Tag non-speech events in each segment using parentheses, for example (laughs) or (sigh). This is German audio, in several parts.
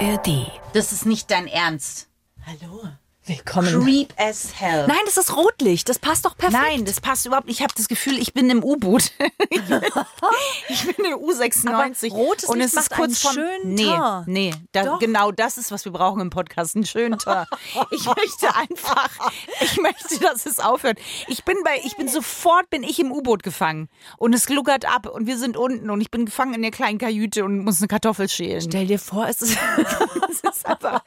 ARD. Das ist nicht dein Ernst. Hallo. Willkommen. Creep as hell. Nein, das ist Rotlicht. Das passt doch perfekt. Nein, das passt überhaupt nicht. Ich habe das Gefühl, ich bin im U-Boot. (laughs) ich bin in U96. Aber rotes und Licht es ist macht kurz einen schönen Nee, nee, da, genau das ist, was wir brauchen im Podcast, einen schönen Tor. Ich (laughs) möchte einfach, ich möchte, dass es aufhört. Ich bin bei ich bin sofort bin ich im U-Boot gefangen und es gluckert ab und wir sind unten und ich bin gefangen in der kleinen Kajüte und muss eine Kartoffel schälen. Stell dir vor, es ist. (laughs) Das ist einfach,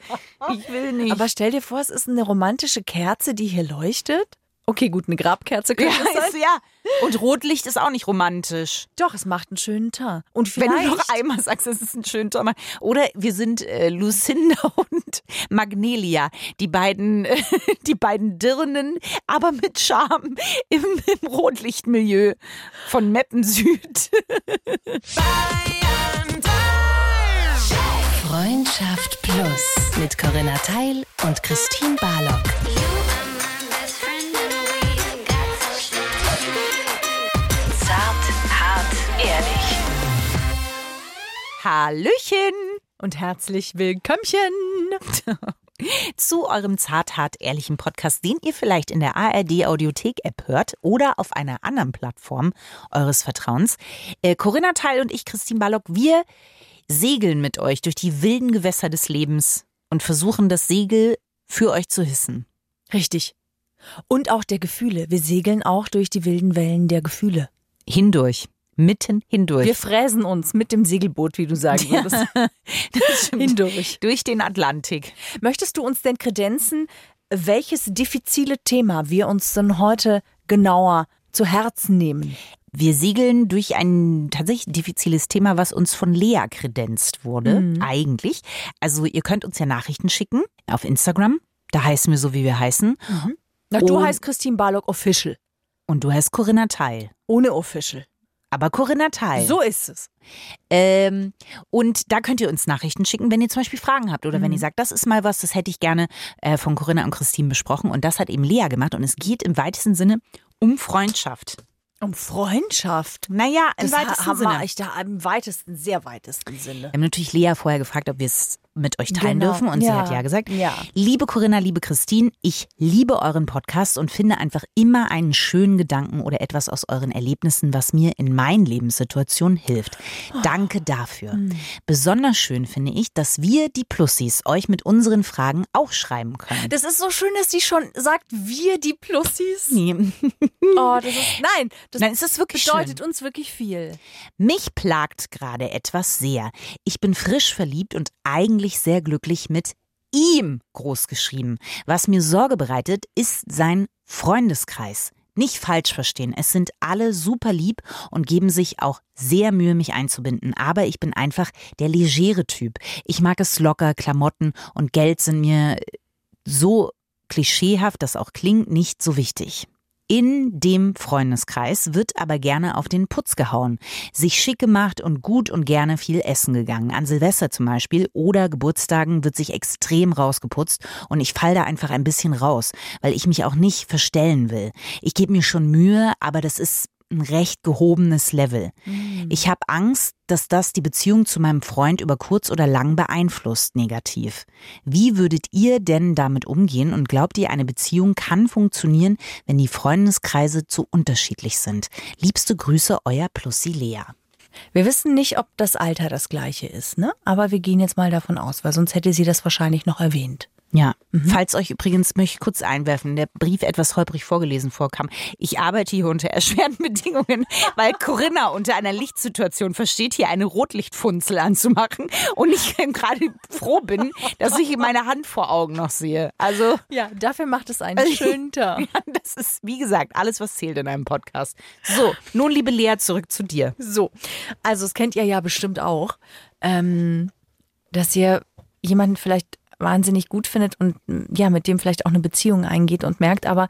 ich will nicht. Aber stell dir vor, es ist eine romantische Kerze, die hier leuchtet. Okay, gut, eine Grabkerze ja, könnte es sein. ist, ja. Und Rotlicht ist auch nicht romantisch. Doch, es macht einen schönen Teint. Und Wenn du noch einmal sagst, es ist ein schöner Sommer. Oder wir sind äh, Lucinda (laughs) und Magnelia, die beiden, äh, (laughs) die beiden Dirnen, aber mit Charme im, im Rotlichtmilieu von Meppen Süd. (laughs) Freundschaft Plus mit Corinna Teil und Christine Barlock. Zart, hart, ehrlich. Hallöchen und herzlich willkommchen. (laughs) zu eurem zarthart ehrlichen Podcast, den ihr vielleicht in der ARD Audiothek App hört oder auf einer anderen Plattform eures Vertrauens. Äh, Corinna Teil und ich, Christine Ballock, wir segeln mit euch durch die wilden Gewässer des Lebens und versuchen das Segel für euch zu hissen. Richtig. Und auch der Gefühle. Wir segeln auch durch die wilden Wellen der Gefühle. Hindurch. Mitten hindurch. Wir fräsen uns mit dem Segelboot, wie du sagen würdest. (laughs) Das stimmt. Hindurch. Durch den Atlantik. Möchtest du uns denn kredenzen, welches diffizile Thema wir uns denn heute genauer zu Herzen nehmen? Wir segeln durch ein tatsächlich diffiziles Thema, was uns von Lea kredenzt wurde, eigentlich. Also ihr könnt uns ja Nachrichten schicken auf Instagram. Da heißen wir so, wie wir heißen. Na, du heißt Christine Barlock Official. Und du heißt Corinna Teil. Ohne Official. Aber Corinna Teil. So ist es. Ähm, und da könnt ihr uns Nachrichten schicken, wenn ihr zum Beispiel Fragen habt oder wenn ihr sagt, das ist mal was, das hätte ich gerne äh, von Corinna und Christine besprochen. Und das hat eben Lea gemacht. Und es geht im weitesten Sinne um Freundschaft. Um Freundschaft. Naja, im Das weitesten haben Sinne. ich da im weitesten, sehr weitesten Sinne. Wir haben natürlich Lea vorher gefragt, ob wir es mit euch teilen Genau. dürfen und sie Ja. hat ja gesagt. Ja. Liebe Corinna, liebe Christine, ich liebe euren Podcast und finde einfach immer einen schönen Gedanken oder etwas aus euren Erlebnissen, was mir in meinen Lebenssituationen hilft. Danke dafür. Hm. Besonders schön finde ich, dass wir, die Plussis, euch mit unseren Fragen auch schreiben können. Das ist so schön, dass sie schon sagt, wir die Plussis. Nee. (laughs) Oh, das ist, nein, das Nein, ist wirklich bedeutet schön. uns wirklich viel. Mich plagt gerade etwas sehr. Ich bin frisch verliebt und eigentlich sehr glücklich mit ihm großgeschrieben. Was mir Sorge bereitet, ist sein Freundeskreis. Nicht falsch verstehen, es sind alle super lieb und geben sich auch sehr Mühe, mich einzubinden. Aber ich bin einfach der legere Typ. Ich mag es locker, Klamotten und Geld sind mir so klischeehaft das auch klingt, nicht so wichtig. In dem Freundeskreis wird aber gerne auf den Putz gehauen, sich schick gemacht und gut und gerne viel essen gegangen. An Silvester zum Beispiel oder Geburtstagen wird sich extrem rausgeputzt und ich fall da einfach ein bisschen raus, weil ich mich auch nicht verstellen will. Ich gebe mir schon Mühe, aber das ist ein recht gehobenes Level. Ich habe Angst, dass das die Beziehung zu meinem Freund über kurz oder lang beeinflusst, negativ. Wie würdet ihr denn damit umgehen und glaubt ihr, eine Beziehung kann funktionieren, wenn die Freundeskreise zu unterschiedlich sind? Liebste Grüße, euer Plussi Lea. Wir wissen nicht, ob das Alter das gleiche ist, ne? Aber wir gehen jetzt mal davon aus, weil sonst hätte sie das wahrscheinlich noch erwähnt. Ja, falls euch übrigens, möchte ich kurz einwerfen, der Brief etwas holprig vorgelesen vorkam. Ich arbeite hier unter erschwerten (laughs) Bedingungen, weil Corinna unter einer Lichtsituation versteht, hier eine Rotlichtfunzel anzumachen und ich (laughs) gerade froh bin, dass ich meine Hand vor Augen noch sehe. Also, Ja, dafür macht es einen (laughs) schönen Tag. ja, das ist, wie gesagt, alles, was zählt in einem Podcast. So, nun, liebe Lea, zurück zu dir. So, also das kennt ihr ja bestimmt auch, ähm, dass ihr jemanden vielleicht wahnsinnig gut findet und ja, mit dem vielleicht auch eine Beziehung eingeht und merkt, aber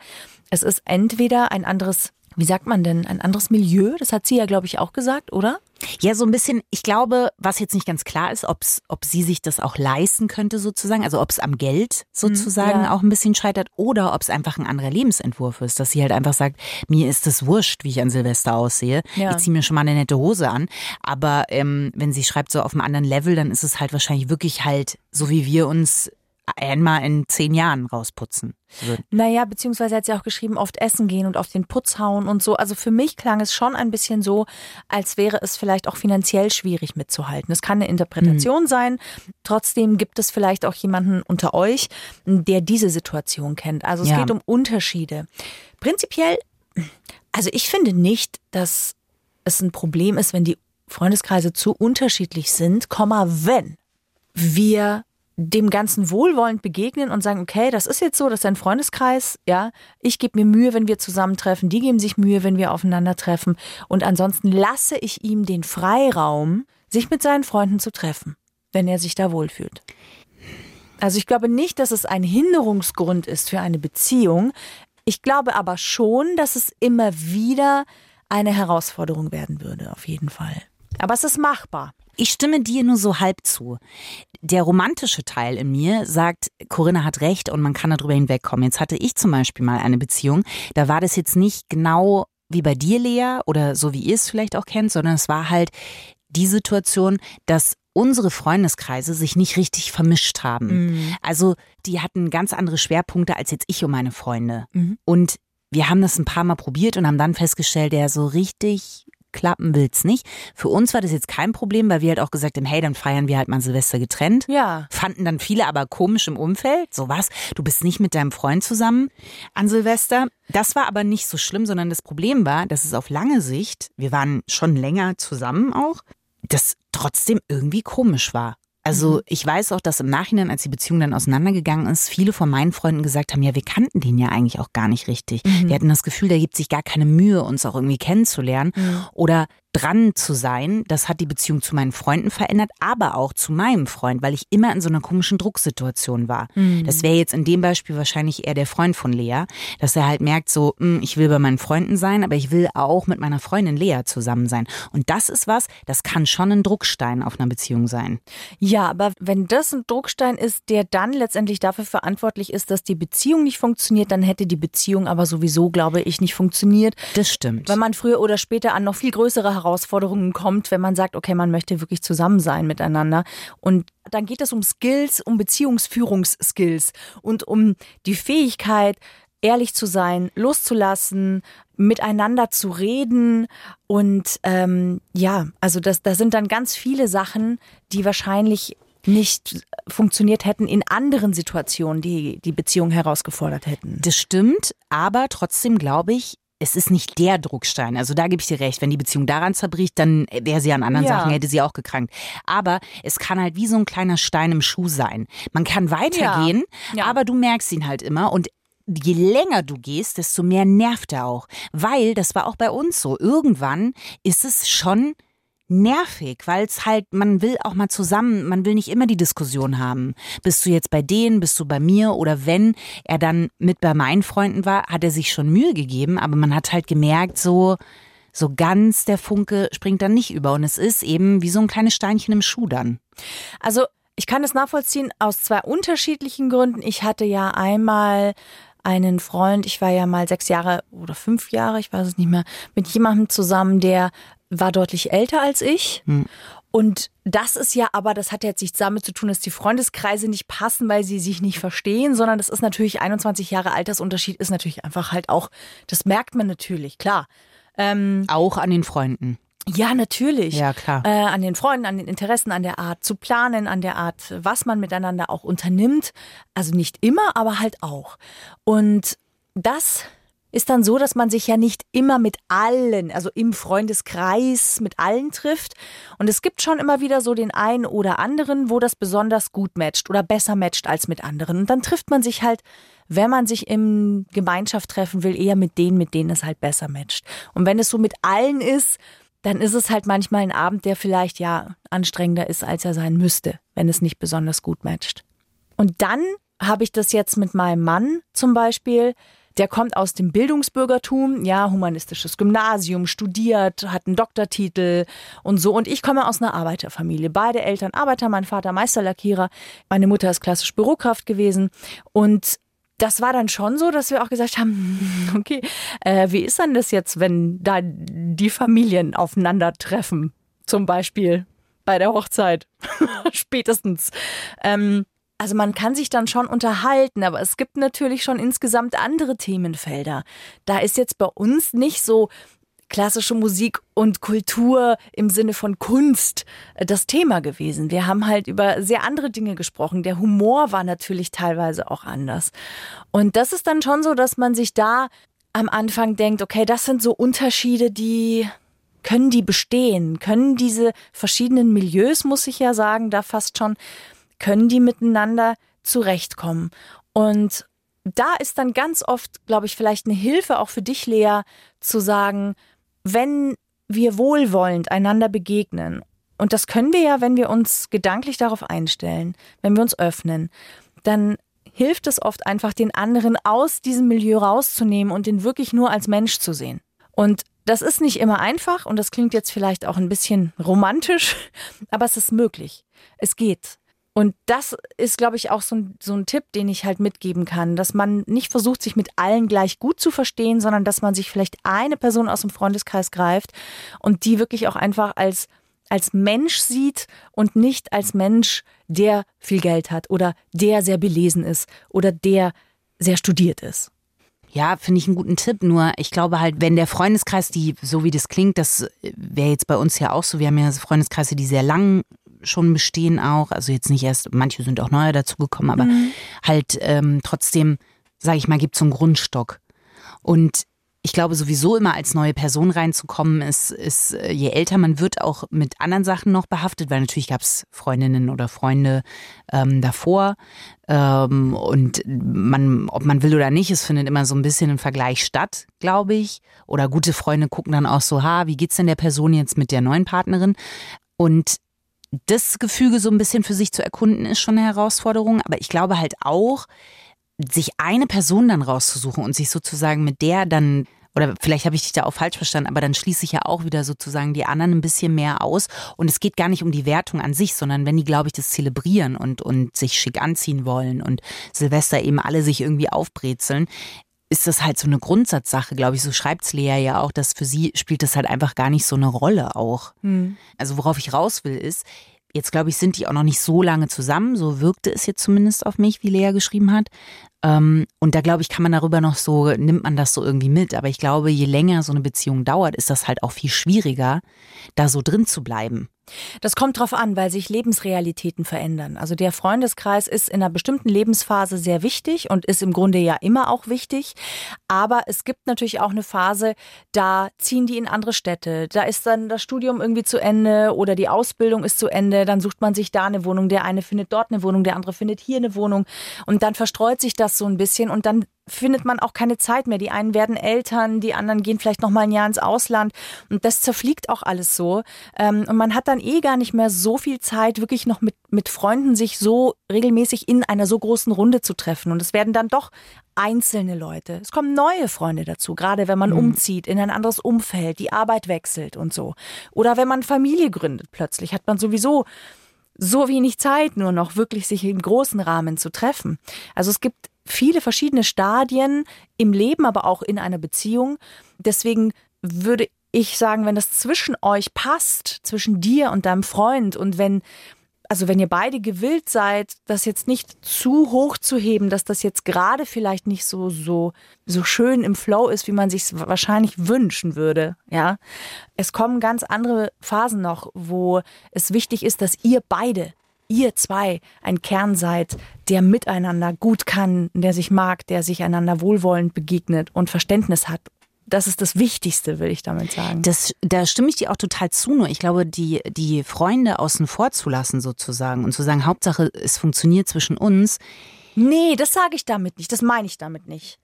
es ist entweder ein anderes wie sagt man denn, ein anderes Milieu? Das hat sie ja, glaube ich, auch gesagt, oder? Ja, so ein bisschen, ich glaube, was jetzt nicht ganz klar ist, ob's, ob sie sich das auch leisten könnte sozusagen, also ob es am Geld sozusagen Mhm, ja. auch ein bisschen scheitert oder ob es einfach ein anderer Lebensentwurf ist, dass sie halt einfach sagt, mir ist es wurscht, wie ich an Silvester aussehe. Ja. Ich ziehe mir schon mal eine nette Hose an. Aber ähm, wenn sie schreibt so auf einem anderen Level, dann ist es halt wahrscheinlich wirklich halt so, wie wir uns einmal in zehn Jahren rausputzen würden. Naja, beziehungsweise hat sie auch geschrieben, oft essen gehen und auf den Putz hauen und so. Also für mich klang es schon ein bisschen so, als wäre es vielleicht auch finanziell schwierig mitzuhalten. Es kann eine Interpretation sein. Trotzdem gibt es vielleicht auch jemanden unter euch, der diese Situation kennt. Also es Ja. geht um Unterschiede. Prinzipiell, also ich finde nicht, dass es ein Problem ist, wenn die Freundeskreise zu unterschiedlich sind, Komma, wenn wir dem Ganzen wohlwollend begegnen und sagen, okay, das ist jetzt so, das ist ein Freundeskreis, ja, ich gebe mir Mühe, wenn wir zusammentreffen, die geben sich Mühe, wenn wir aufeinandertreffen und ansonsten lasse ich ihm den Freiraum, sich mit seinen Freunden zu treffen, wenn er sich da wohlfühlt. Also ich glaube nicht, dass es ein Hinderungsgrund ist für eine Beziehung. Ich glaube aber schon, dass es immer wieder eine Herausforderung werden würde, auf jeden Fall. Aber es ist machbar. Ich stimme dir nur so halb zu. Der romantische Teil in mir sagt, Corinna hat recht und man kann darüber hinwegkommen. Jetzt hatte ich zum Beispiel mal eine Beziehung, da war das jetzt nicht genau wie bei dir, Lea, oder so wie ihr es vielleicht auch kennt, sondern es war halt die Situation, dass unsere Freundeskreise sich nicht richtig vermischt haben. Also die hatten ganz andere Schwerpunkte als jetzt ich und meine Freunde. Und wir haben das ein paar Mal probiert und haben dann festgestellt, ja, so richtig klappen will's nicht. Für uns war das jetzt kein Problem, weil wir halt auch gesagt haben, hey, dann feiern wir halt mal Silvester getrennt. Ja. Fanden dann viele aber komisch im Umfeld. So was, du bist nicht mit deinem Freund zusammen an Silvester. Das war aber nicht so schlimm, sondern das Problem war, dass es auf lange Sicht, wir waren schon länger zusammen auch, das trotzdem irgendwie komisch war. Also ich weiß auch, dass im Nachhinein, als die Beziehung dann auseinandergegangen ist, viele von meinen Freunden gesagt haben, ja, wir kannten den ja eigentlich auch gar nicht richtig. Wir hatten das Gefühl, der gibt sich gar keine Mühe, uns auch irgendwie kennenzulernen. Oder dran zu sein. Das hat die Beziehung zu meinen Freunden verändert, aber auch zu meinem Freund, weil ich immer in so einer komischen Drucksituation war. Das wäre jetzt in dem Beispiel wahrscheinlich eher der Freund von Lea, dass er halt merkt, so, hm, ich will bei meinen Freunden sein, aber ich will auch mit meiner Freundin Lea zusammen sein. Und das ist was, das kann schon ein Druckstein auf einer Beziehung sein. Ja, aber wenn das ein Druckstein ist, der dann letztendlich dafür verantwortlich ist, dass die Beziehung nicht funktioniert, dann hätte die Beziehung aber sowieso, glaube ich, nicht funktioniert. Das stimmt. Wenn man früher oder später an noch viel größere Herausforderungen kommt, wenn man sagt, okay, man möchte wirklich zusammen sein miteinander. Und dann geht es um Skills, um Beziehungsführungsskills und um die Fähigkeit, ehrlich zu sein, loszulassen, miteinander zu reden. Und ähm, ja, also das, das sind dann ganz viele Sachen, die wahrscheinlich nicht funktioniert hätten in anderen Situationen, die die Beziehung herausgefordert hätten. Das stimmt, aber trotzdem glaube ich, es ist nicht der Druckstein. Also da gebe ich dir recht. Wenn die Beziehung daran zerbricht, dann wäre sie an anderen Ja. Sachen, hätte sie auch gekrankt. Aber es kann halt wie so ein kleiner Stein im Schuh sein. Man kann weitergehen, Ja. aber du merkst ihn halt immer und Je länger du gehst, desto mehr nervt er auch. Weil, das war auch bei uns so, irgendwann ist es schon nervig, weil es halt, man will auch mal zusammen, man will nicht immer die Diskussion haben. Bist du jetzt bei denen, bist du bei mir oder wenn er dann mit bei meinen Freunden war, hat er sich schon Mühe gegeben, aber man hat halt gemerkt, so, so ganz der Funke springt dann nicht über und es ist eben wie so ein kleines Steinchen im Schuh dann. Also ich kann das nachvollziehen aus zwei unterschiedlichen Gründen. Ich hatte ja einmal einen Freund, ich war ja mal sechs Jahre oder fünf Jahre, ich weiß es nicht mehr, mit jemandem zusammen, der war deutlich älter als ich. Und das ist ja aber, das hat jetzt nichts damit zu tun, dass die Freundeskreise nicht passen, weil sie sich nicht verstehen, sondern das ist natürlich 21 Jahre Altersunterschied, ist natürlich einfach halt auch, das merkt man natürlich, klar. Ähm, Auch an den Freunden. ja, natürlich. Ja, klar. Äh, an den Freunden, an den Interessen, an der Art zu planen, an der Art, was man miteinander auch unternimmt. Also nicht immer, aber halt auch. Und das ist dann so, dass man sich ja nicht immer mit allen, also im Freundeskreis mit allen trifft. Und es gibt schon immer wieder so den einen oder anderen, wo das besonders gut matcht oder besser matcht als mit anderen. Und dann trifft man sich halt, wenn man sich im Gemeinschaft treffen will, eher mit denen, mit denen es halt besser matcht. Und wenn es so mit allen ist, dann ist es halt manchmal ein Abend, der vielleicht ja anstrengender ist, als er sein müsste, wenn es nicht besonders gut matcht. Und dann habe ich das jetzt mit meinem Mann zum Beispiel, der kommt aus dem Bildungsbürgertum, ja, humanistisches Gymnasium, studiert, hat einen Doktortitel und so. Und ich komme aus einer Arbeiterfamilie. Beide Eltern Arbeiter, mein Vater Meisterlackierer, meine Mutter ist klassisch Bürokraft gewesen. Und das war dann schon so, dass wir auch gesagt haben, (laughs) okay, äh, wie ist denn das jetzt, wenn da die Familien aufeinandertreffen? Zum Beispiel bei der Hochzeit. (laughs) Spätestens. Ähm, also man kann sich dann schon unterhalten, aber es gibt natürlich schon insgesamt andere Themenfelder. Da ist jetzt bei uns nicht so klassische Musik und Kultur im Sinne von Kunst äh, das Thema gewesen. Wir haben halt über sehr andere Dinge gesprochen. Der Humor war natürlich teilweise auch anders. Und das ist dann schon so, dass man sich da am Anfang denkt, okay, das sind so Unterschiede, die können die bestehen? Können diese verschiedenen Milieus, muss ich ja sagen, da fast schon, können die miteinander zurechtkommen? Und da ist dann ganz oft, glaube ich, vielleicht eine Hilfe auch für dich, Lea, zu sagen, wenn wir wohlwollend einander begegnen, und das können wir ja, wenn wir uns gedanklich darauf einstellen, wenn wir uns öffnen, dann hilft es oft einfach, den anderen aus diesem Milieu rauszunehmen und den wirklich nur als Mensch zu sehen. Und das ist nicht immer einfach und das klingt jetzt vielleicht auch ein bisschen romantisch, (laughs) aber es ist möglich. Es geht. Und das ist, glaube ich, auch so ein, so ein Tipp, den ich halt mitgeben kann, dass man nicht versucht, sich mit allen gleich gut zu verstehen, sondern dass man sich vielleicht eine Person aus dem Freundeskreis greift und die wirklich auch einfach als, als Mensch sieht und nicht als Mensch, der viel Geld hat oder der sehr belesen ist oder der sehr studiert ist. Ja, finde ich einen guten Tipp. Nur ich glaube halt, wenn der Freundeskreis, die, so wie das klingt, das wäre jetzt bei uns ja auch so. Wir haben ja Freundeskreise, die sehr lang schon bestehen auch. Also jetzt nicht erst, manche sind auch neuer dazugekommen, aber mhm. halt ähm, trotzdem, sage ich mal, gibt es so einen Grundstock. Und ich glaube sowieso immer als neue Person reinzukommen, ist, ist, äh, je älter man wird, auch mit anderen Sachen noch behaftet, weil natürlich gab es Freundinnen oder Freunde ähm, davor. Ähm, und man, ob man will oder nicht, es findet immer so ein bisschen ein Vergleich statt, glaube ich. Oder gute Freunde gucken dann auch so, ha, wie geht's denn der Person jetzt mit der neuen Partnerin? Und das Gefüge so ein bisschen für sich zu erkunden, ist schon eine Herausforderung. Aber ich glaube halt auch, sich eine Person dann rauszusuchen und sich sozusagen mit der dann oder vielleicht habe ich dich da auch falsch verstanden, aber dann schließe ich ja auch wieder sozusagen die anderen ein bisschen mehr aus. Und es geht gar nicht um die Wertung an sich, sondern wenn die, glaube ich, das zelebrieren und, und sich schick anziehen wollen und Silvester eben alle sich irgendwie aufbrezeln, ist das halt so eine Grundsatzsache, glaube ich. So schreibt Lea ja auch, dass für sie spielt das halt einfach gar nicht so eine Rolle auch. Hm. Also worauf ich raus will, ist, Jetzt glaube ich, sind die auch noch nicht so lange zusammen. So wirkte es jetzt zumindest auf mich, wie Lea geschrieben hat. Ähm, und da glaube ich, kann man darüber noch so, nimmt man das so irgendwie mit. Aber ich glaube, je länger so eine Beziehung dauert, ist das halt auch viel schwieriger, da so drin zu bleiben. Das kommt drauf an, weil sich Lebensrealitäten verändern. Also der Freundeskreis ist in einer bestimmten Lebensphase sehr wichtig und ist im Grunde ja immer auch wichtig. Aber es gibt natürlich auch eine Phase, da ziehen die in andere Städte. Da ist dann das Studium irgendwie zu Ende oder die Ausbildung ist zu Ende. Dann sucht man sich da eine Wohnung. Der eine findet dort eine Wohnung, der andere findet hier eine Wohnung. Und dann verstreut sich das so ein bisschen und dann findet man auch keine Zeit mehr. Die einen werden Eltern, die anderen gehen vielleicht noch mal ein Jahr ins Ausland und das zerfliegt auch alles so. Ähm, und man hat dann eh gar nicht mehr so viel Zeit, wirklich noch mit, mit Freunden sich so regelmäßig in einer so großen Runde zu treffen. Und es werden dann doch einzelne Leute. Es kommen neue Freunde dazu, gerade wenn man mhm. umzieht in ein anderes Umfeld, die Arbeit wechselt und so. Oder wenn man Familie gründet plötzlich, hat man sowieso so wenig Zeit nur noch wirklich sich im großen Rahmen zu treffen. Also es gibt viele verschiedene Stadien im Leben, aber auch in einer Beziehung. Deswegen würde ich sagen, wenn das zwischen euch passt, zwischen dir und deinem Freund und wenn also wenn ihr beide gewillt seid, das jetzt nicht zu hoch zu heben, dass das jetzt gerade vielleicht nicht so so so schön im Flow ist, wie man sich wahrscheinlich wünschen würde, ja. Es kommen ganz andere Phasen noch, wo es wichtig ist, dass ihr beide ihr zwei ein Kern seid, der miteinander gut kann, der sich mag, der sich einander wohlwollend begegnet und Verständnis hat. Das ist das Wichtigste, will ich damit sagen. Das, da stimme ich dir auch total zu. Nur ich glaube, die, die Freunde außen vor zu lassen sozusagen und zu sagen, Hauptsache, es funktioniert zwischen uns. Nee, das sage ich damit nicht. Das meine ich damit nicht.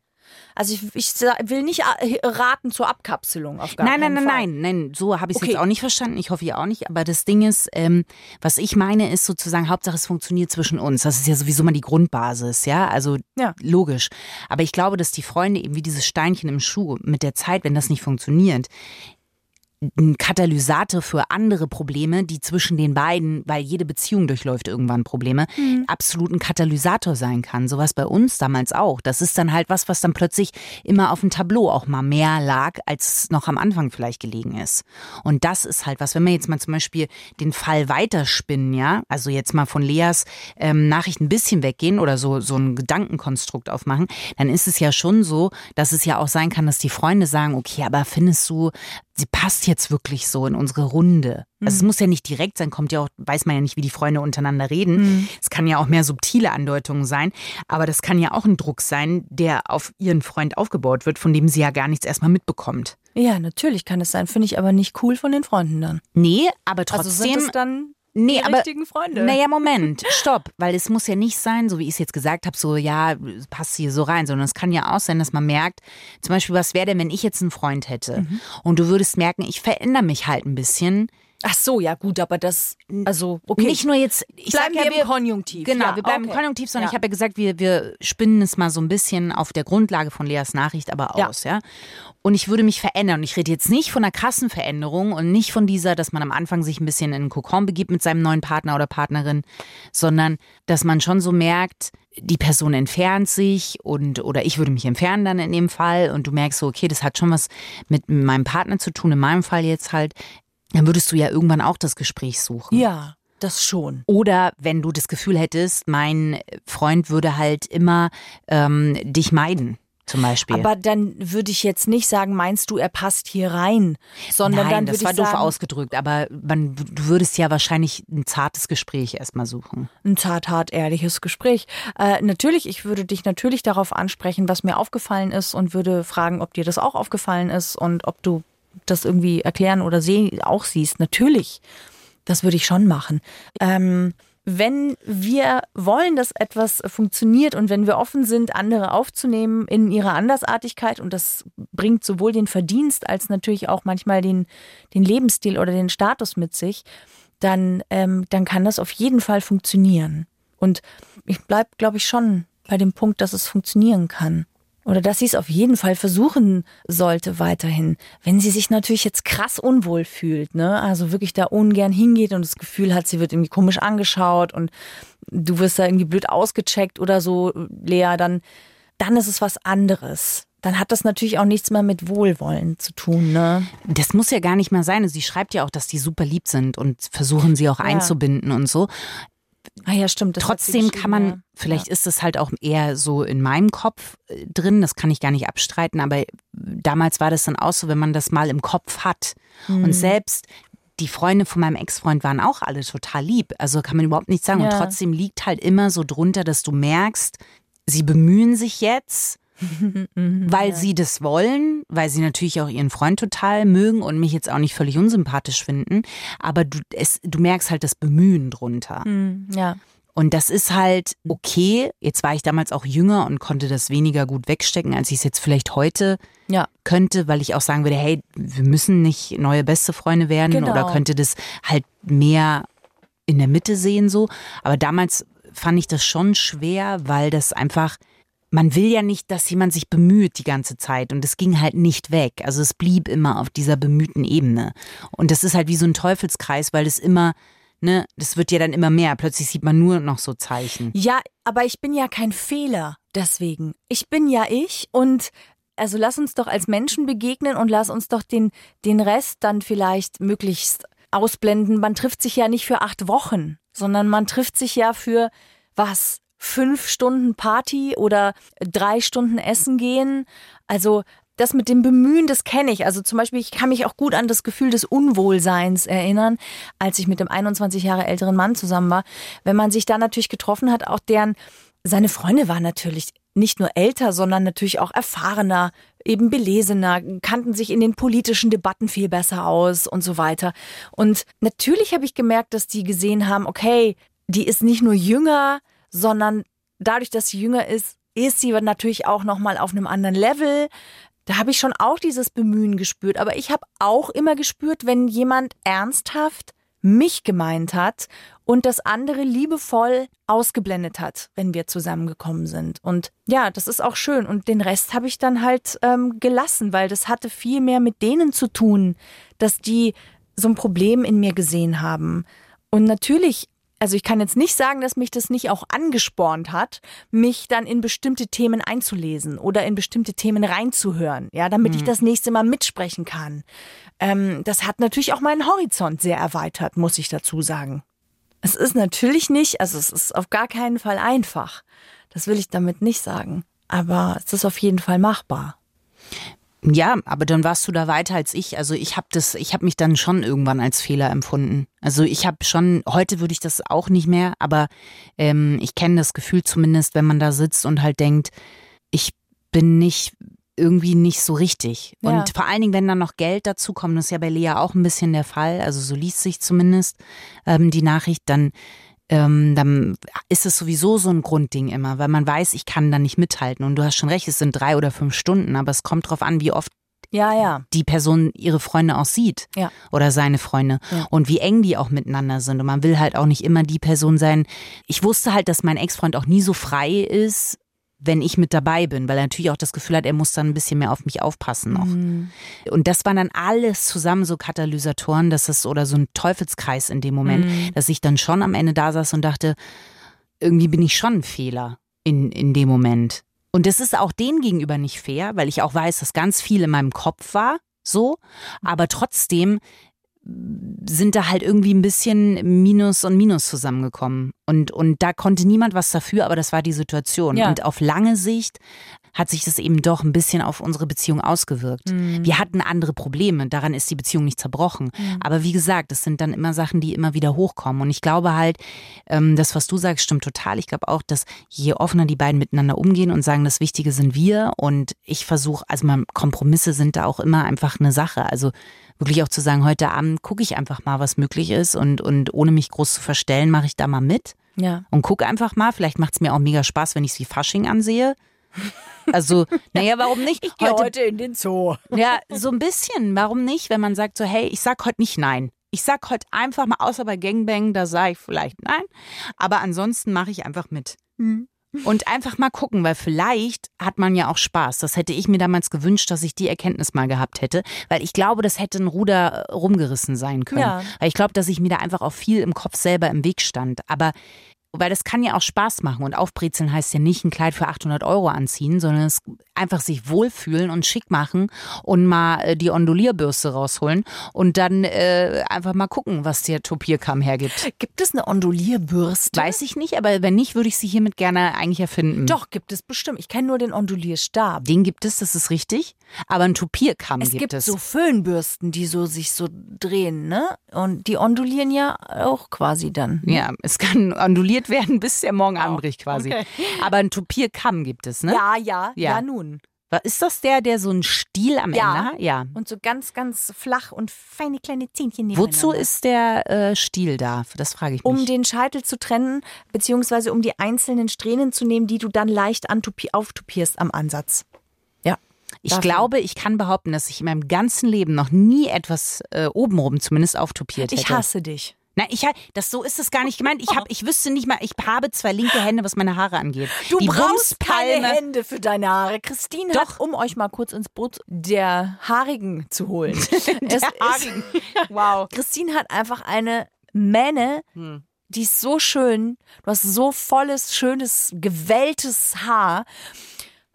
Also ich, ich will nicht äh, raten zur Abkapselung auf gar Nein, nein, nein, Fall. nein, nein, so habe ich es Okay. jetzt auch nicht verstanden. Ich hoffe ihr auch nicht. Aber das Ding ist, ähm, was ich meine, ist sozusagen, Hauptsache es funktioniert zwischen uns. Das ist ja sowieso mal die Grundbasis, ja. Also Ja. logisch. Aber ich glaube, dass die Freunde eben wie dieses Steinchen im Schuh mit der Zeit, wenn das nicht funktioniert, ein Katalysator für andere Probleme, die zwischen den beiden, weil jede Beziehung durchläuft irgendwann Probleme, absolut ein Katalysator sein kann. Sowas bei uns damals auch. Das ist dann halt was, was dann plötzlich immer auf dem Tableau auch mal mehr lag, als es noch am Anfang vielleicht gelegen ist. Und das ist halt was, wenn wir jetzt mal zum Beispiel den Fall weiterspinnen, ja, also jetzt mal von Leas ähm, Nachricht ein bisschen weggehen oder so, so ein Gedankenkonstrukt aufmachen, dann ist es ja schon so, dass es ja auch sein kann, dass die Freunde sagen, okay, aber findest du, sie passt jetzt wirklich so in unsere Runde. Also es muss ja nicht direkt sein, kommt ja auch, weiß man ja nicht, wie die Freunde untereinander reden. Es kann ja auch mehr subtile Andeutungen sein, aber das kann ja auch ein Druck sein, der auf ihren Freund aufgebaut wird, von dem sie ja gar nichts erstmal mitbekommt. Ja, natürlich kann es sein. Finde ich aber nicht cool von den Freunden dann. Nee, aber Also trotzdem. sind es dann Nee, die aber richtigen Freunde? Naja, Moment, (laughs) stopp, weil es muss ja nicht sein, so wie ich es jetzt gesagt habe, so ja, passt hier so rein, sondern es kann ja auch sein, dass man merkt, zum Beispiel, was wäre denn, wenn ich jetzt einen Freund hätte Mhm. und du würdest merken, ich verändere mich halt ein bisschen. Ach so, ja gut, aber das, also okay. Nicht nur jetzt, ich Bleiben ja, wir im Konjunktiv. Genau, Ja, wir bleiben okay. im Konjunktiv, sondern Ja. ich habe ja gesagt, wir, wir spinnen es mal so ein bisschen auf der Grundlage von Leas Nachricht aber aus, ja. Und ich würde mich verändern. Und ich rede jetzt nicht von einer krassen Veränderung und nicht von dieser, dass man am Anfang sich ein bisschen in den Kokon begibt mit seinem neuen Partner oder Partnerin, sondern dass man schon so merkt, die Person entfernt sich und oder ich würde mich entfernen dann in dem Fall und du merkst so, okay, das hat schon was mit meinem Partner zu tun, in meinem Fall jetzt halt, dann würdest du ja irgendwann auch das Gespräch suchen. Ja, das schon. Oder wenn du das Gefühl hättest, mein Freund würde halt immer ähm, dich meiden, zum Beispiel. Aber dann würde ich jetzt nicht sagen, meinst du, er passt hier rein, sondern Nein, dann das war doof sagen, ausgedrückt, aber man, du würdest ja wahrscheinlich ein zartes Gespräch erstmal suchen. ein zart, hart, ehrliches Gespräch. Äh, natürlich, ich würde dich natürlich darauf ansprechen, was mir aufgefallen ist und würde fragen, ob dir das auch aufgefallen ist und ob du das irgendwie erklären oder sehen, auch siehst. Natürlich. Das würde ich schon machen. Ähm, wenn wir wollen, dass etwas funktioniert und wenn wir offen sind, andere aufzunehmen in ihrer Andersartigkeit und das bringt sowohl den Verdienst als natürlich auch manchmal den, den Lebensstil oder den Status mit sich, dann, ähm, dann kann das auf jeden Fall funktionieren. Und ich bleib, glaube ich, schon bei dem Punkt, dass es funktionieren kann. Oder dass sie es auf jeden Fall versuchen sollte weiterhin. Wenn sie sich natürlich jetzt krass unwohl fühlt, ne? Also wirklich da ungern hingeht und das Gefühl hat, sie wird irgendwie komisch angeschaut und du wirst da irgendwie blöd ausgecheckt oder so, Lea, dann, dann ist es was anderes. Dann hat das natürlich auch nichts mehr mit Wohlwollen zu tun, ne? Das muss ja gar nicht mehr sein. Sie schreibt ja auch, dass die super lieb sind und versuchen sie auch einzubinden und so. Ah ja, stimmt. Trotzdem kann man, ja. vielleicht ist es halt auch eher so in meinem Kopf äh, drin, das kann ich gar nicht abstreiten, aber damals war das dann auch so, wenn man das mal im Kopf hat. Mhm. Und selbst die Freunde von meinem Ex-Freund waren auch alle total lieb. Also kann man überhaupt nichts sagen. Und Ja. trotzdem liegt halt immer so drunter, dass du merkst, sie bemühen sich jetzt, weil sie das wollen, weil sie natürlich auch ihren Freund total mögen und mich jetzt auch nicht völlig unsympathisch finden. Aber du, es, du merkst halt das Bemühen drunter. Mhm, Ja. Und das ist halt okay. Jetzt war ich damals auch jünger und konnte das weniger gut wegstecken, als ich es jetzt vielleicht heute Ja. könnte, weil ich auch sagen würde, hey, wir müssen nicht neue beste Freunde werden Genau. oder könnte das halt mehr in der Mitte sehen so. Aber damals fand ich das schon schwer, weil das einfach man will ja nicht, dass jemand sich bemüht die ganze Zeit und es ging halt nicht weg. Also es blieb immer auf dieser bemühten Ebene. Und das ist halt wie so ein Teufelskreis, weil das immer, ne, das wird ja dann immer mehr. Plötzlich sieht man nur noch so Zeichen. Ja, aber ich bin ja kein Fehler deswegen. Ich bin ja ich und also lass uns doch als Menschen begegnen und lass uns doch den, den Rest dann vielleicht möglichst ausblenden. Man trifft sich ja nicht für acht Wochen, sondern man trifft sich ja für was? Fünf Stunden Party oder drei Stunden Essen gehen. Also das mit dem Bemühen, das kenne ich. Also zum Beispiel, ich kann mich auch gut an das Gefühl des Unwohlseins erinnern, als ich mit dem 21 Jahre älteren Mann zusammen war. Wenn man sich da natürlich getroffen hat, auch deren, seine Freunde waren natürlich nicht nur älter, sondern natürlich auch erfahrener, eben belesener, kannten sich in den politischen Debatten viel besser aus und so weiter. Und natürlich habe ich gemerkt, dass die gesehen haben, okay, die ist nicht nur jünger, sondern dadurch, dass sie jünger ist, ist sie natürlich auch noch mal auf einem anderen Level. Da habe ich schon auch dieses Bemühen gespürt, aber ich habe auch immer gespürt, wenn jemand ernsthaft mich gemeint hat und das andere liebevoll ausgeblendet hat, wenn wir zusammengekommen sind. Und ja, das ist auch schön. Und den Rest habe ich dann halt ähm, gelassen, weil das hatte viel mehr mit denen zu tun, dass die so ein Problem in mir gesehen haben. Und natürlich also ich kann jetzt nicht sagen, dass mich das nicht auch angespornt hat, mich dann in bestimmte Themen einzulesen oder in bestimmte Themen reinzuhören, ja, damit mhm. ich das nächste Mal mitsprechen kann. Ähm, das hat natürlich auch meinen Horizont sehr erweitert, muss ich dazu sagen. Es ist natürlich nicht, also es ist auf gar keinen Fall einfach. Das will ich damit nicht sagen. Aber es ist auf jeden Fall machbar. Ja, aber dann warst du da weiter als ich. Also ich habe das, ich habe mich dann schon irgendwann als Fehler empfunden. Also ich habe schon, heute würde ich das auch nicht mehr, aber ähm, ich kenne das Gefühl zumindest, wenn man da sitzt und halt denkt, ich bin nicht irgendwie nicht so richtig. Ja. Und vor allen Dingen, wenn dann noch Geld dazu kommt, das ist ja bei Lea auch ein bisschen der Fall, also so liest sich zumindest ähm, die Nachricht, dann ähm, dann ist es sowieso so ein Grundding immer, weil man weiß, ich kann da nicht mithalten. Und du hast schon recht, es sind drei oder fünf Stunden, aber es kommt drauf an, wie oft ja, ja. die Person ihre Freunde auch sieht ja. oder seine Freunde ja. und wie eng die auch miteinander sind. Und man will halt auch nicht immer die Person sein. Ich wusste halt, dass mein Ex-Freund auch nie so frei ist, wenn ich mit dabei bin, weil er natürlich auch das Gefühl hat, er muss dann ein bisschen mehr auf mich aufpassen noch. Mhm. Und das waren dann alles zusammen so Katalysatoren, dass es oder so ein Teufelskreis in dem Moment, mhm. dass ich dann schon am Ende da saß und dachte, irgendwie bin ich schon ein Fehler in, in dem Moment. Und das ist auch denen gegenüber nicht fair, weil ich auch weiß, dass ganz viel in meinem Kopf war, so. Aber trotzdem sind da halt irgendwie ein bisschen Minus und Minus zusammengekommen. Und, und da konnte niemand was dafür, aber das war die Situation. Ja. Und auf lange Sicht hat sich das eben doch ein bisschen auf unsere Beziehung ausgewirkt. Mhm. Wir hatten andere Probleme, daran ist die Beziehung nicht zerbrochen. Mhm. Aber wie gesagt, das sind dann immer Sachen, die immer wieder hochkommen. Und ich glaube halt, ähm, das, was du sagst, stimmt total. Ich glaube auch, dass je offener die beiden miteinander umgehen und sagen, das Wichtige sind wir und ich versuche, also Kompromisse sind da auch immer einfach eine Sache. Also wirklich auch zu sagen, heute Abend gucke ich einfach mal, was möglich ist und, und ohne mich groß zu verstellen, mache ich da mal mit. Ja. Und gucke einfach mal. Vielleicht macht es mir auch mega Spaß, wenn ich es wie Fasching ansehe. Also, naja, warum nicht? Ich gehe heute, heute in den Zoo. Ja, so ein bisschen. Warum nicht, wenn man sagt so, hey, ich sag heute nicht nein. Ich sag heute einfach mal, außer bei Gangbang, da sage ich vielleicht nein. Aber ansonsten mache ich einfach mit. Mhm. Und einfach mal gucken, weil vielleicht hat man ja auch Spaß. Das hätte ich mir damals gewünscht, dass ich die Erkenntnis mal gehabt hätte, weil ich glaube, das hätte ein Ruder äh, rumgerissen sein können. Ja. Weil ich glaube, dass ich mir da einfach auch viel im Kopf selber im Weg stand. Aber weil das kann ja auch Spaß machen und aufbrezeln heißt ja nicht ein Kleid für 800 Euro anziehen, sondern es einfach sich wohlfühlen und schick machen und mal äh, die Ondulierbürste rausholen und dann äh, einfach mal gucken, was der Topierkamm hergibt. Gibt es eine Ondulierbürste? Weiß ich nicht, aber wenn nicht, würde ich sie hiermit gerne eigentlich erfinden. Doch, gibt es bestimmt. Ich kenne nur den Ondulierstab. Den gibt es, das ist richtig. Aber ein Topierkamm es gibt, gibt es. Es gibt so Föhnbürsten, die so sich so drehen, ne? Und die ondulieren ja auch quasi dann. Ja, es kann onduliert werden, bis der Morgen anbricht quasi. Okay. Aber ein Topierkamm gibt es, ne? Ja, ja, ja, ja nun. Ist das der, der so einen Stiel am ja. Ende hat? Ja. Und so ganz, ganz flach und feine kleine Zähnchen Wozu ist der äh, Stiel da? Das frage ich mich. Um den Scheitel zu trennen, beziehungsweise um die einzelnen Strähnen zu nehmen, die du dann leicht auftupierst am Ansatz. Ja. Ich Dafür. glaube, ich kann behaupten, dass ich in meinem ganzen Leben noch nie etwas äh, obenrum zumindest auftupiert hätte. Ich hasse dich. Na, ich das so ist es gar nicht gemeint. Ich hab, (laughs) ich wüsste nicht mal, ich habe zwei linke Hände, was meine Haare angeht. Du Die brauchst keine Hände für deine Haare. Christine Doch. Hat, um euch mal kurz ins Boot der Haarigen zu holen. (laughs) der Haarigen. (laughs) wow. Christine hat einfach eine Mähne, hm. die ist so schön. Du hast so volles, schönes, gewelltes Haar.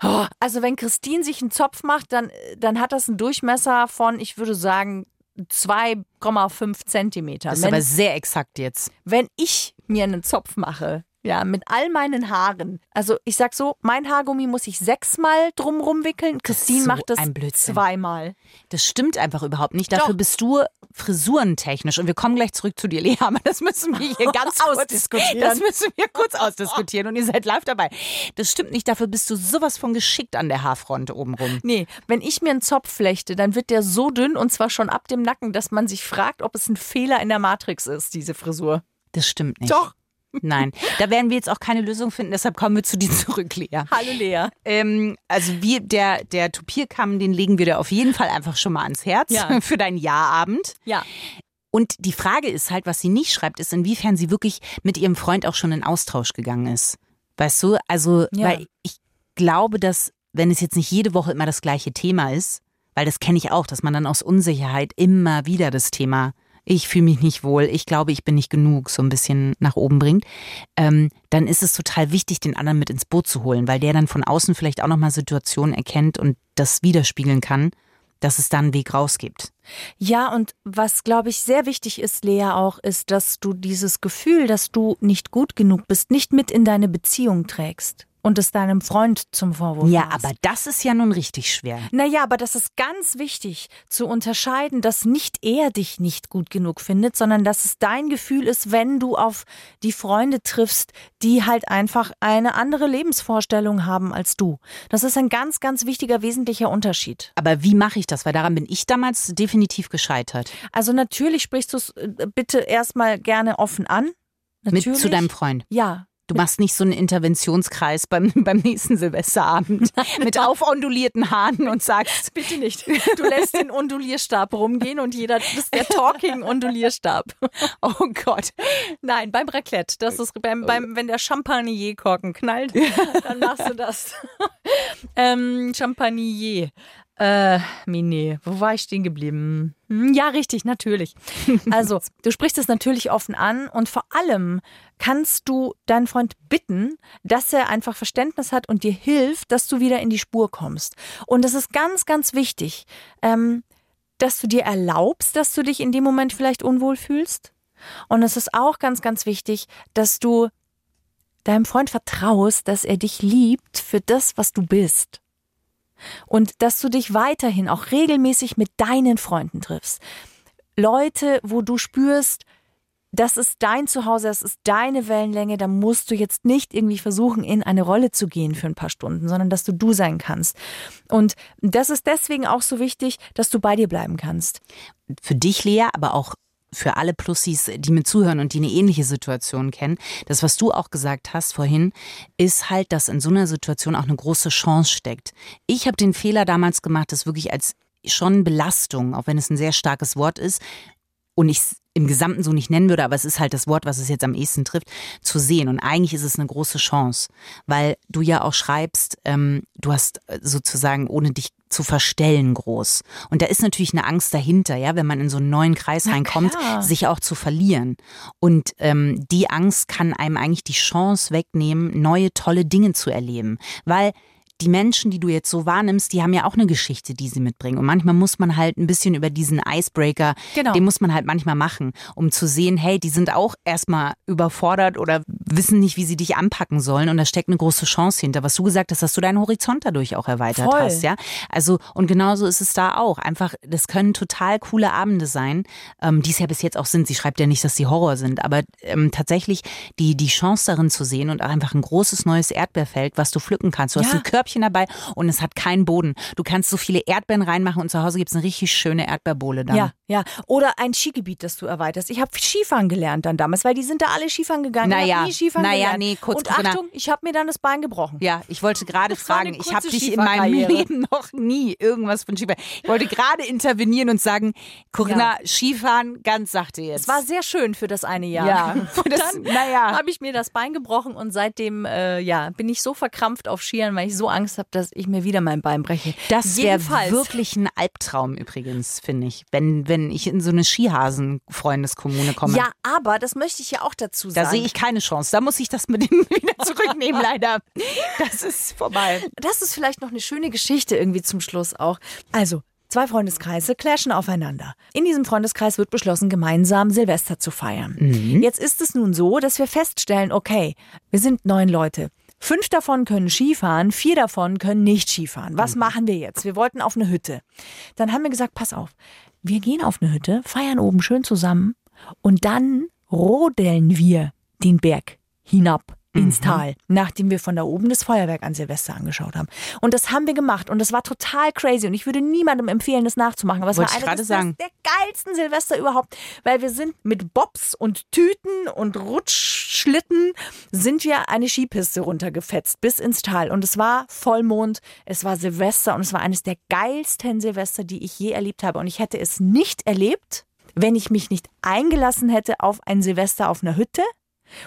Oh, also wenn Christine sich einen Zopf macht, dann, dann hat das einen Durchmesser von, ich würde sagen, 2,5 Zentimeter. Das ist wenn, aber sehr exakt jetzt. Wenn ich mir einen Zopf mache, ja, mit all meinen Haaren. Also ich sag so, mein Haargummi muss ich sechsmal drumrum wickeln. Christine so macht das zweimal. Das stimmt einfach überhaupt nicht. Dafür Doch. bist du frisurentechnisch. Und wir kommen gleich zurück zu dir, Lea, aber das müssen wir hier (laughs) ganz ausdiskutieren. Das müssen wir kurz (laughs) ausdiskutieren und ihr seid live dabei. Das stimmt nicht. Dafür bist du sowas von geschickt an der Haarfront obenrum. Nee, wenn ich mir einen Zopf flechte, dann wird der so dünn und zwar schon ab dem Nacken, dass man sich fragt, ob es ein Fehler in der Matrix ist, diese Frisur. Das stimmt nicht. Doch. Nein, da werden wir jetzt auch keine Lösung finden, deshalb kommen wir zu dir zurück, Lea. Hallo Lea. Ähm, also wir, der, der Topierkamm, den legen wir dir auf jeden Fall einfach schon mal ans Herz Ja. (laughs) für deinen Jahrabend. Ja. Und die Frage ist halt, was sie nicht schreibt, ist, inwiefern sie wirklich mit ihrem Freund auch schon in Austausch gegangen ist. Weißt du? Also, Ja. weil ich glaube, dass, wenn es jetzt nicht jede Woche immer das gleiche Thema ist, weil das kenne ich auch, dass man dann aus Unsicherheit immer wieder das Thema, ich fühle mich nicht wohl, ich glaube, ich bin nicht genug, so ein bisschen nach oben bringt, ähm, dann ist es total wichtig, den anderen mit ins Boot zu holen, weil der dann von außen vielleicht auch nochmal Situationen erkennt und das widerspiegeln kann, dass es da einen Weg raus gibt. Ja, und was, glaube ich, sehr wichtig ist, Lea, auch, ist, dass du dieses Gefühl, dass du nicht gut genug bist, nicht mit in deine Beziehung trägst und es deinem Freund zum Vorwurf Ja, machst. aber das ist ja nun richtig schwer. Naja, aber das ist ganz wichtig zu unterscheiden, dass nicht er dich nicht gut genug findet, sondern dass es dein Gefühl ist, wenn du auf die Freunde triffst, die halt einfach eine andere Lebensvorstellung haben als du. Das ist ein ganz, ganz wichtiger, wesentlicher Unterschied. Aber wie mache ich das? Weil daran bin ich damals definitiv gescheitert. Also natürlich sprichst du es äh, bitte erstmal gerne offen an. Natürlich. Mit zu deinem Freund. Ja. Du machst nicht so einen Interventionskreis beim, (laughs) beim nächsten Silvesterabend mit aufondulierten Haaren und sagst, Bitte nicht. Du lässt den Undulierstab rumgehen und jeder, das ist der Talking-Undulierstab. oh Gott. Nein, beim Raclette. Das ist beim, beim wenn der Champagner-Korken knallt, dann machst du das. (laughs) ähm, Champagner. Äh, Mine, wo war ich stehen geblieben? Hm, Ja, richtig, natürlich. (laughs) Also, du sprichst es natürlich offen an und vor allem kannst du deinen Freund bitten, dass er einfach Verständnis hat und dir hilft, dass du wieder in die Spur kommst. Und das ist ganz, ganz wichtig, ähm, dass du dir erlaubst, dass du dich in dem Moment vielleicht unwohl fühlst. Und es ist auch ganz, ganz wichtig, dass du deinem Freund vertraust, dass er dich liebt für das, was du bist. Und dass du dich weiterhin auch regelmäßig mit deinen Freunden triffst. Leute, wo du spürst, das ist dein Zuhause, das ist deine Wellenlänge, da musst du jetzt nicht irgendwie versuchen, in eine Rolle zu gehen für ein paar Stunden, sondern dass du du sein kannst. Und das ist deswegen auch so wichtig, dass du bei dir bleiben kannst. Für dich, Lea, aber auch für alle Plussis, die mir zuhören und die eine ähnliche Situation kennen, das, was du auch gesagt hast vorhin, ist halt, dass in so einer Situation auch eine große Chance steckt. Ich habe den Fehler damals gemacht, das wirklich als schon Belastung, auch wenn es ein sehr starkes Wort ist, und ich im Gesamten so nicht nennen würde, aber es ist halt das Wort, was es jetzt am ehesten trifft, zu sehen. Und eigentlich ist es eine große Chance, weil du ja auch schreibst, ähm, du hast äh, sozusagen, ohne dich zu verstellen, groß. Und da ist natürlich eine Angst dahinter, ja, wenn man in so einen neuen Kreis reinkommt, sich auch zu verlieren. Und ähm, die Angst kann einem eigentlich die Chance wegnehmen, neue tolle Dinge zu erleben. Weil die Menschen, die du jetzt so wahrnimmst, die haben ja auch eine Geschichte, die sie mitbringen. Und manchmal muss man halt ein bisschen über diesen Icebreaker, Genau. den muss man halt manchmal machen, um zu sehen, hey, die sind auch erstmal überfordert oder wissen nicht, wie sie dich anpacken sollen. Und da steckt eine große Chance hinter. Was du gesagt hast, dass du deinen Horizont dadurch auch erweitert Voll. hast, ja. Also, und genauso ist es da auch. Einfach, das können total coole Abende sein, ähm, die es ja bis jetzt auch sind. Sie schreibt ja nicht, dass sie Horror sind, aber ähm, tatsächlich die, die Chance darin zu sehen und auch einfach ein großes neues Erdbeerfeld, was du pflücken kannst. Du hast Ja. ein Körbchen dabei und es hat keinen Boden. Du kannst so viele Erdbeeren reinmachen und zu Hause gibt's eine richtig schöne Erdbeerbohle dann. Ja, ja. Oder ein Skigebiet, das du erweiterst. Ich habe Skifahren gelernt dann damals, weil die sind da alle Skifahren gegangen. ich Naja, nie Skifahren naja, gelernt. nee, kurz, Und. Achtung, ich habe mir dann das Bein gebrochen. Ja, ich wollte gerade fragen, ich habe dich in meinem. Leben (laughs) noch nie irgendwas von Skifahren. Ich wollte gerade intervenieren und sagen, Corinna, Skifahren ganz sachte jetzt. Es war sehr schön für das eine Jahr. Ja, (laughs) Und das- dann naja. habe ich mir das Bein gebrochen und seitdem äh, ja, bin ich so verkrampft auf Skiern, weil ich so Angst habe, dass ich mir wieder mein Bein breche. Das wäre wirklich ein Albtraum übrigens, finde ich, wenn, wenn ich in so eine Skihasen-Freundeskommune komme. Ja, aber das möchte ich ja auch dazu Da sagen. sehe ich keine Chance. Da muss ich das mit dem (laughs) wieder zurücknehmen, leider. Das ist vorbei. Das ist vielleicht noch eine schöne Geschichte irgendwie zum Schluss auch. Also, zwei Freundeskreise clashen aufeinander. In diesem Freundeskreis wird beschlossen, gemeinsam Silvester zu feiern. Jetzt ist es nun so, dass wir feststellen, okay, wir sind neun Leute. Fünf davon können Skifahren, vier davon können nicht Skifahren. Was machen wir jetzt? Wir wollten auf eine Hütte. Dann haben wir gesagt, pass auf, wir gehen auf eine Hütte, feiern oben schön zusammen und dann rodeln wir den Berg hinab ins Tal, nachdem wir von da oben das Feuerwerk an Silvester angeschaut haben. Und das haben wir gemacht und das war total crazy und ich würde niemandem empfehlen, das nachzumachen. Aber es Wollte war ich eine gerade des, sagen. der geilsten Silvester überhaupt, weil wir sind mit Bobs und Tüten und Schlitten sind wir eine Skipiste runtergefetzt bis ins Tal. Und es war Vollmond, es war Silvester und es war eines der geilsten Silvester, die ich je erlebt habe. Und ich hätte es nicht erlebt, wenn ich mich nicht eingelassen hätte auf ein Silvester auf einer Hütte.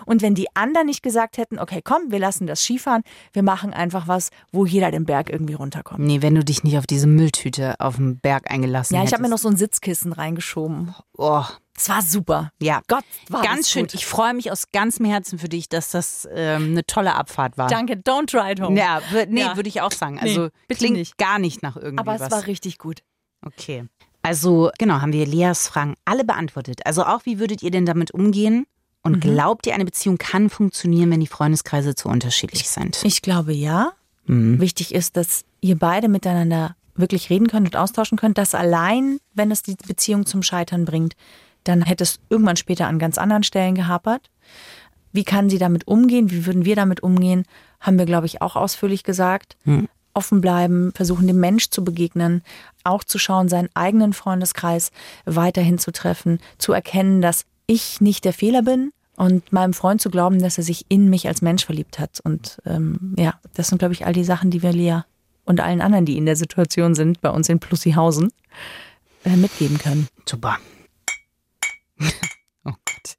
Und wenn die anderen nicht gesagt hätten, okay, komm, wir lassen das Skifahren, wir machen einfach was, wo jeder den Berg irgendwie runterkommt. Nee, wenn du dich nicht auf diese Mülltüte auf dem Berg eingelassen Ja, ich hättest. habe mir noch so ein Sitzkissen reingeschoben. Oh, Es war super. ja. Gott, war Ganz schön. gut. Ich freue mich aus ganzem Herzen für dich, dass das ähm, eine tolle Abfahrt war. Danke, don't try it home. Ja, nee, Ja. würde ich auch sagen. Also Nee, bitte klingt nicht. gar nicht nach irgendwie Aber es was. war richtig gut. Okay. Also, genau, haben wir Leas Fragen alle beantwortet. Also auch, wie würdet ihr denn damit umgehen? Und Mhm. glaubt ihr, eine Beziehung kann funktionieren, wenn die Freundeskreise zu unterschiedlich sind? Ich glaube ja. Mhm. Wichtig ist, dass ihr beide miteinander wirklich reden könnt und austauschen könnt. Das allein, wenn es die Beziehung zum Scheitern bringt, dann hätte es irgendwann später an ganz anderen Stellen gehapert. Wie kann sie damit umgehen? Wie würden wir damit umgehen? Haben wir, glaube ich, auch ausführlich gesagt. Offen bleiben, versuchen dem Mensch zu begegnen, auch zu schauen, seinen eigenen Freundeskreis weiterhin zu treffen, zu erkennen, dass ich nicht der Fehler bin und meinem Freund zu glauben, dass er sich in mich als Mensch verliebt hat. Und ähm, ja, das sind, glaube ich, all die Sachen, die wir Lea und allen anderen, die in der Situation sind, bei uns in Plussihausen, äh, mitgeben können. Super. (laughs) oh Gott.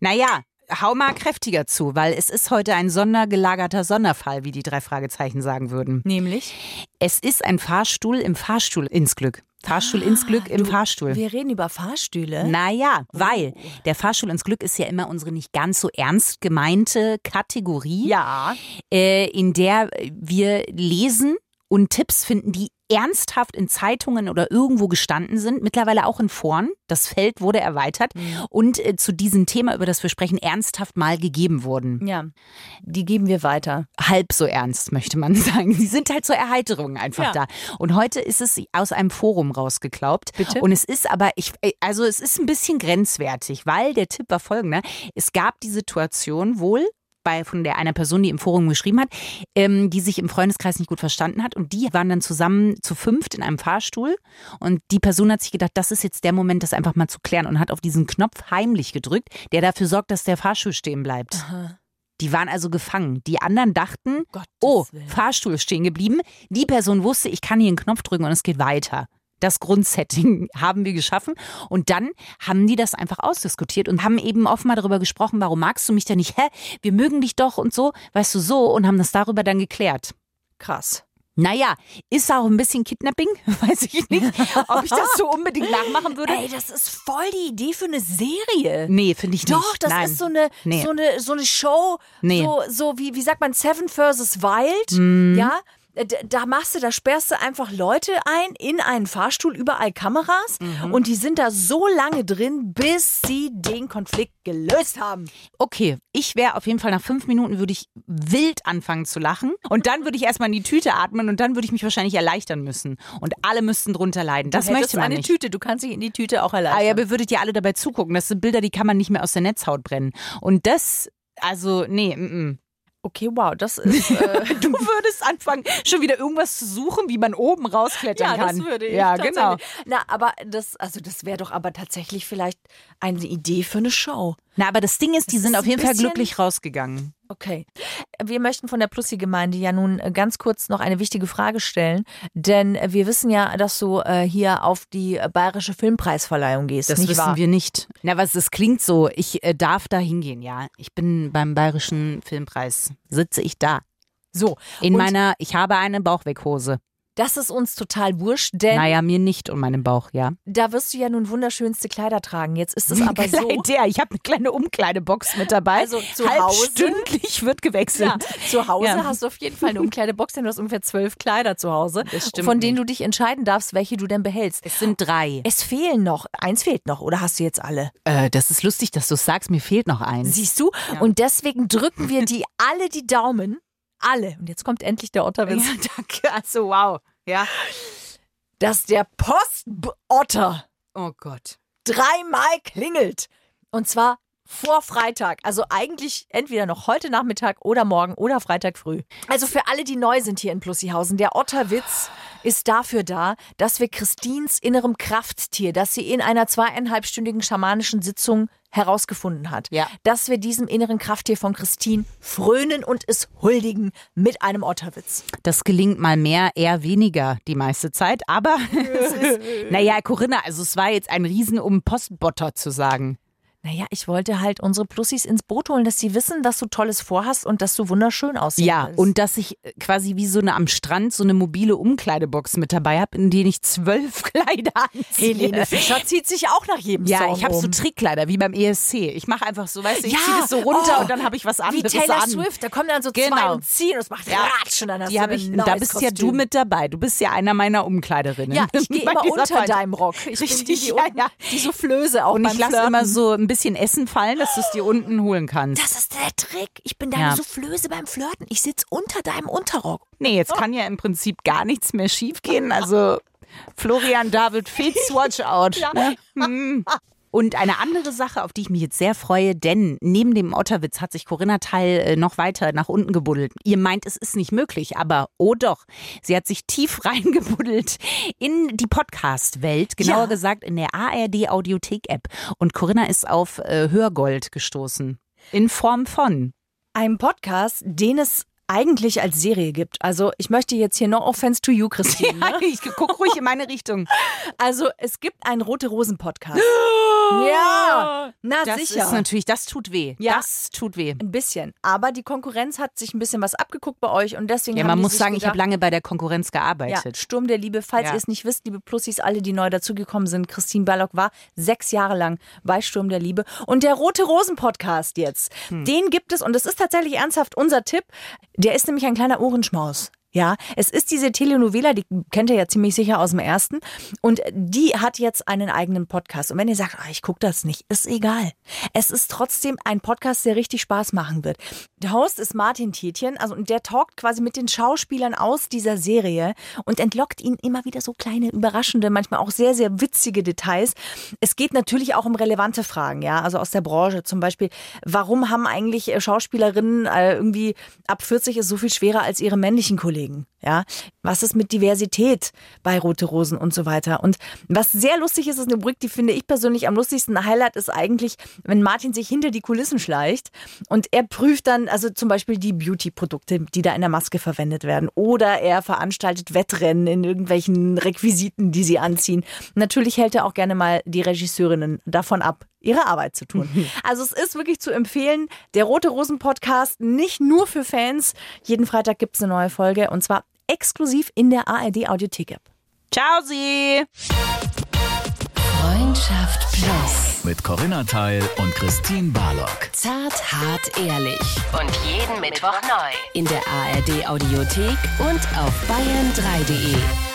Naja, hau mal kräftiger zu, weil es ist heute ein sondergelagerter Sonderfall, wie die drei Fragezeichen sagen würden. Nämlich? Es ist ein Fahrstuhl im Fahrstuhl ins Glück. Fahrstuhl ins Glück im Fahrstuhl. Wir reden über Fahrstühle. Naja, weil der Fahrstuhl ins Glück ist ja immer unsere nicht ganz so ernst gemeinte Kategorie, Ja. äh, in der wir lesen und Tipps finden, die ernsthaft in Zeitungen oder irgendwo gestanden sind, mittlerweile auch in Foren. Das Feld wurde erweitert und äh, zu diesem Thema, über das wir sprechen, ernsthaft mal gegeben wurden. Ja. Die geben wir weiter. Halb so ernst, möchte man (laughs) sagen. Die sind halt zur Erheiterung einfach Ja. da. Und heute ist es aus einem Forum rausgeklaubt. Bitte? Und es ist aber, ich, also es ist ein bisschen grenzwertig, weil der Tipp war folgender. Es gab die Situation wohl, bei von der einer Person, die im Forum geschrieben hat, ähm, die sich im Freundeskreis nicht gut verstanden hat und die waren dann zusammen zu fünft in einem Fahrstuhl und die Person hat sich gedacht, das ist jetzt der Moment, das einfach mal zu klären und hat auf diesen Knopf heimlich gedrückt, der dafür sorgt, dass der Fahrstuhl stehen bleibt. Die waren also gefangen. Die anderen dachten, Gottes oh, Willen. Fahrstuhl stehen geblieben. Die Person wusste, ich kann hier einen Knopf drücken und es geht weiter. Das Grundsetting haben wir geschaffen. Und dann haben die das einfach ausdiskutiert und haben eben offen mal darüber gesprochen, warum magst du mich denn nicht? Hä, wir mögen dich doch und so, weißt du, so und haben das darüber dann geklärt. Krass. Naja, ist auch ein bisschen Kidnapping, (laughs) weiß ich nicht, ob ich das so unbedingt nachmachen würde. Ey, das ist voll die Idee für eine Serie. Nee, finde ich nicht. Doch, das Nein. ist so eine, Nee. so eine, so eine Show, Nee. so, so wie, wie sagt man, Seven vs. Wild, ja. D- Da machst du, da sperrst du einfach Leute ein in einen Fahrstuhl, überall Kameras und die sind da so lange drin, bis sie den Konflikt gelöst haben. Okay, ich wäre auf jeden Fall nach fünf Minuten würde ich wild anfangen zu lachen und dann würde ich erstmal in die Tüte atmen und dann würde ich mich wahrscheinlich erleichtern müssen und alle müssten drunter leiden. Das Du möchte man eine nicht. Tüte, du kannst dich in die Tüte auch Ah, ja, erleichtern. aber würdet ihr alle dabei zugucken? Das sind Bilder, die kann man nicht mehr aus der Netzhaut brennen. Und das, also, nee, mm, okay, wow, das ist. Äh, (laughs) du würdest anfangen, schon wieder irgendwas zu suchen, wie man oben rausklettern ja, kann. das würde ich. Ja, genau. Na, aber das, also das wäre doch aber tatsächlich vielleicht eine Idee für eine Show. Na, aber das Ding ist, die Das sind ist auf jeden Fall glücklich rausgegangen. Okay. Wir möchten von der Plussi-Gemeinde ja nun äh, ganz kurz noch eine wichtige Frage stellen, denn wir wissen ja, dass du äh, hier auf die Bayerische Filmpreisverleihung gehst. Das wissen wahr? wir nicht. Na, was, das klingt so. Ich äh, darf da hingehen, ja. Ich bin beim Bayerischen Filmpreis. Sitze ich da. So. In meiner, ich habe eine Bauchweghose. Das ist uns total wurscht, denn Naja, mir nicht und meinem Bauch, ja. da wirst du ja nun wunderschönste Kleider tragen. Jetzt ist es aber so. Der, ich habe eine kleine Umkleidebox mit dabei. Also zu Hause? Halbstündlich wird gewechselt. Ja, zu Hause Ja. hast du auf jeden Fall eine Umkleidebox, denn du hast ungefähr zwölf Kleider zu Hause, Das stimmt von denen du dich entscheiden darfst, welche du denn behältst. Es sind drei. Es fehlen noch, eins fehlt noch, oder hast du jetzt alle? Äh, das ist lustig, dass du sagst, mir fehlt noch eins. Siehst du? Und deswegen drücken wir die alle die Daumen. Alle. Und jetzt kommt endlich der Otterwitz. ja, danke. Also, wow. Ja. Dass der Postotter Oh Gott. dreimal klingelt. Und zwar vor Freitag. Also eigentlich entweder noch heute Nachmittag oder morgen oder Freitag früh. Also für alle, die neu sind hier in Plussihausen, der Otterwitz ist dafür da, dass wir Christins innerem Krafttier, das sie in einer zweieinhalbstündigen schamanischen Sitzung herausgefunden hat, Ja. dass wir diesem inneren Krafttier von Christine frönen und es huldigen mit einem Otterwitz. Das gelingt mal mehr, eher weniger die meiste Zeit. Aber (laughs) (laughs) es ist, naja, Corinna, also es war jetzt ein Riesen, um Postbotter zu sagen. Naja, ich wollte halt unsere Plussis ins Boot holen, dass sie wissen, dass du Tolles vorhast und dass du wunderschön aussiehst. Ja, und dass ich äh, quasi wie so eine am Strand so eine mobile Umkleidebox mit dabei habe, in denen ich zwölf (laughs) Kleider anziehe. Helene Fischer zieht sich auch nach jedem Ja, Song ich habe so. Trickkleider wie beim ESC. Ich mache einfach so, weißt du, ich Ja, ziehe das so runter oh, und dann habe ich was Wie anderes Taylor an. Swift, da kommen dann so zwei Genau. und ziehen und es macht Ratsch und dann hast Die habe ich, da bist ja du Kostüm. mit dabei. Du bist ja einer meiner Umkleiderinnen. Ja, ich (laughs) gehe immer unter deinem Rock. Ich bin die, Richtig, die, ja, ja. die Soufflöse auch Und ich lasse immer so ein bisschen Essen fallen, dass du es dir unten holen kannst. Das ist der Trick. Ich bin deine Ja. Soufflöse beim Flirten. Ich sitze unter deinem Unterrock. Nee, jetzt kann ja im Prinzip gar nichts mehr schiefgehen. Also Florian David Fitz, (laughs) watch out. ne? Hm. Und eine andere Sache, auf die ich mich jetzt sehr freue, denn neben dem Otterwitz hat sich Corinna Teil äh, noch weiter nach unten gebuddelt. Ihr meint, es ist nicht möglich, aber oh doch. Sie hat sich tief (laughs) reingebuddelt in die Podcast-Welt, genauer Ja. gesagt in der ARD Audiothek-App. Und Corinna ist auf äh, Hörgold gestoßen. In Form von. Ein Podcast, den es eigentlich als Serie gibt. Also ich möchte jetzt hier no offense to you, Christine. (laughs) ne? ich guck ruhig in meine Richtung. Also es gibt einen Rote Rosen Podcast. ja, na Das sicher. ist natürlich, das tut weh. Ja. Das tut weh. ein bisschen. Aber die Konkurrenz hat sich ein bisschen was abgeguckt bei euch und deswegen Ja, man muss sagen, ich gedacht, habe lange bei der Konkurrenz Ja, gearbeitet. Sturm der Liebe, falls Ja. ihr es nicht wisst, liebe Plussis, alle, die neu dazugekommen sind, Christine Ballock war sechs Jahre lang bei Sturm der Liebe. Und der Rote Rosen Podcast jetzt, Hm. den gibt es, und das ist tatsächlich ernsthaft unser Tipp, der ist nämlich ein kleiner Ohrenschmaus. Ja, es ist diese Telenovela, die kennt ihr ja ziemlich sicher aus dem ersten. Und die hat jetzt einen eigenen Podcast. Und wenn ihr sagt, ah, ich gucke das nicht, ist egal. Es ist trotzdem ein Podcast, der richtig Spaß machen wird. Der Host ist Martin Tietjen, also und der talkt quasi mit den Schauspielern aus dieser Serie und entlockt ihnen immer wieder so kleine, überraschende, manchmal auch sehr, sehr witzige Details. Es geht natürlich auch um relevante Fragen, ja, also aus der Branche. Zum Beispiel, warum haben eigentlich äh, Schauspielerinnen äh, irgendwie ab 40 ist so viel schwerer als ihre männlichen Kollegen? Ja, was ist mit Diversität bei Rote Rosen und so weiter? Und was sehr lustig ist, ist eine Rubrik, die finde ich persönlich am lustigsten. Highlight ist eigentlich, wenn Martin sich hinter die Kulissen schleicht und er prüft dann, also zum Beispiel die Beauty-Produkte, die da in der Maske verwendet werden. Oder er veranstaltet Wettrennen in irgendwelchen Requisiten, die sie anziehen. Natürlich hält er auch gerne mal die Regisseurinnen davon ab, ihre Arbeit zu tun. Also es ist wirklich zu empfehlen, der Rote Rosen Podcast nicht nur für Fans. Jeden Freitag gibt es eine neue Folge und zwar exklusiv in der ARD Audiothek App. Ciao, Sie! Freundschaft Plus. Mit Corinna Teil und Christine Barlock. Zart, hart, ehrlich. Und jeden Mittwoch neu. In der ARD Audiothek und auf bayern3.de.